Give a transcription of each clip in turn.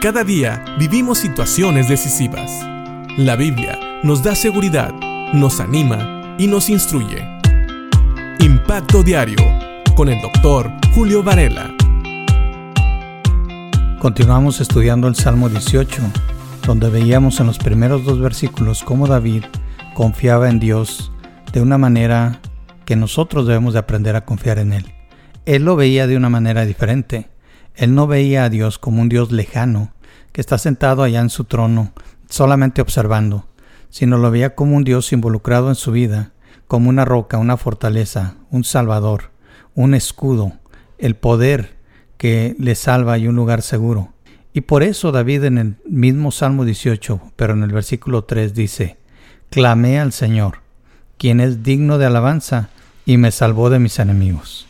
Cada día vivimos situaciones decisivas. La Biblia nos da seguridad, nos anima y nos instruye. Impacto Diario con el doctor Julio Varela. Continuamos estudiando el Salmo 18, donde veíamos en los primeros dos versículos cómo David confiaba en Dios de una manera que nosotros debemos de aprender a confiar en Él. Él lo veía de una manera diferente. Él no veía a Dios como un Dios lejano, que está sentado allá en su trono, solamente observando, sino lo veía como un Dios involucrado en su vida, como una roca, una fortaleza, un salvador, un escudo, el poder que le salva y un lugar seguro. Y por eso David en el mismo Salmo 18, pero en el versículo 3 dice, Clamé al Señor, quien es digno de alabanza, y me salvó de mis enemigos.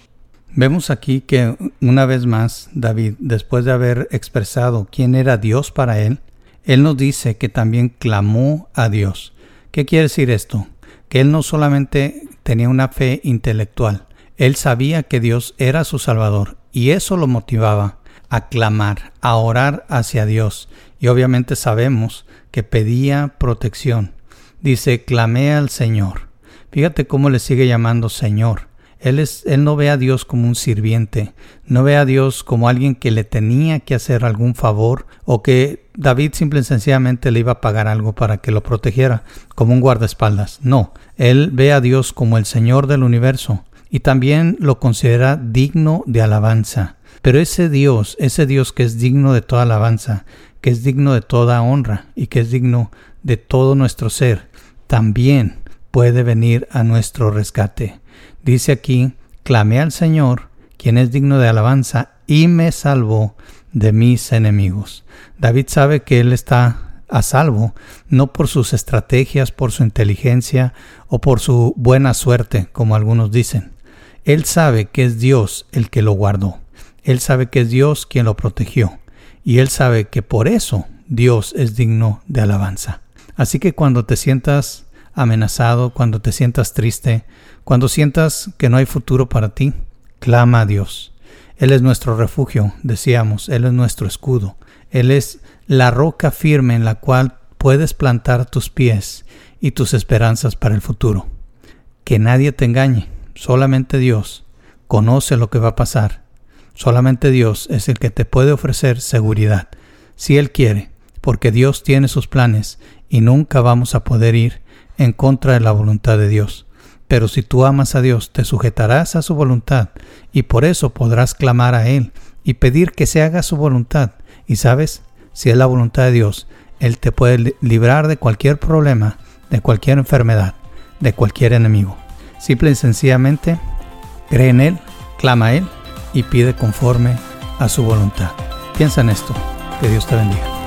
Vemos aquí que una vez más David, después de haber expresado quién era Dios para él, él nos dice que también clamó a Dios. ¿Qué quiere decir esto? Que él no solamente tenía una fe intelectual, él sabía que Dios era su Salvador y eso lo motivaba a clamar, a orar hacia Dios. Y obviamente sabemos que pedía protección. Dice, clamé al Señor. Fíjate cómo le sigue llamando Señor. Él, es, él no ve a Dios como un sirviente, no ve a Dios como alguien que le tenía que hacer algún favor o que David simple y sencillamente le iba a pagar algo para que lo protegiera, como un guardaespaldas. No, él ve a Dios como el Señor del universo y también lo considera digno de alabanza. Pero ese Dios, ese Dios que es digno de toda alabanza, que es digno de toda honra y que es digno de todo nuestro ser, también puede venir a nuestro rescate. Dice aquí, clamé al Señor, quien es digno de alabanza, y me salvó de mis enemigos. David sabe que él está a salvo, no por sus estrategias, por su inteligencia o por su buena suerte, como algunos dicen. Él sabe que es Dios el que lo guardó. Él sabe que es Dios quien lo protegió. Y él sabe que por eso Dios es digno de alabanza. Así que cuando te sientas amenazado, cuando te sientas triste, cuando sientas que no hay futuro para ti, clama a Dios. Él es nuestro refugio, decíamos, Él es nuestro escudo, Él es la roca firme en la cual puedes plantar tus pies y tus esperanzas para el futuro. Que nadie te engañe, solamente Dios conoce lo que va a pasar. Solamente Dios es el que te puede ofrecer seguridad, si Él quiere, porque Dios tiene sus planes y nunca vamos a poder ir en contra de la voluntad de Dios. Pero si tú amas a Dios, te sujetarás a su voluntad y por eso podrás clamar a Él y pedir que se haga su voluntad. Y sabes, si es la voluntad de Dios, Él te puede librar de cualquier problema, de cualquier enfermedad, de cualquier enemigo. Simple y sencillamente, cree en Él, clama a Él y pide conforme a su voluntad. Piensa en esto. Que Dios te bendiga.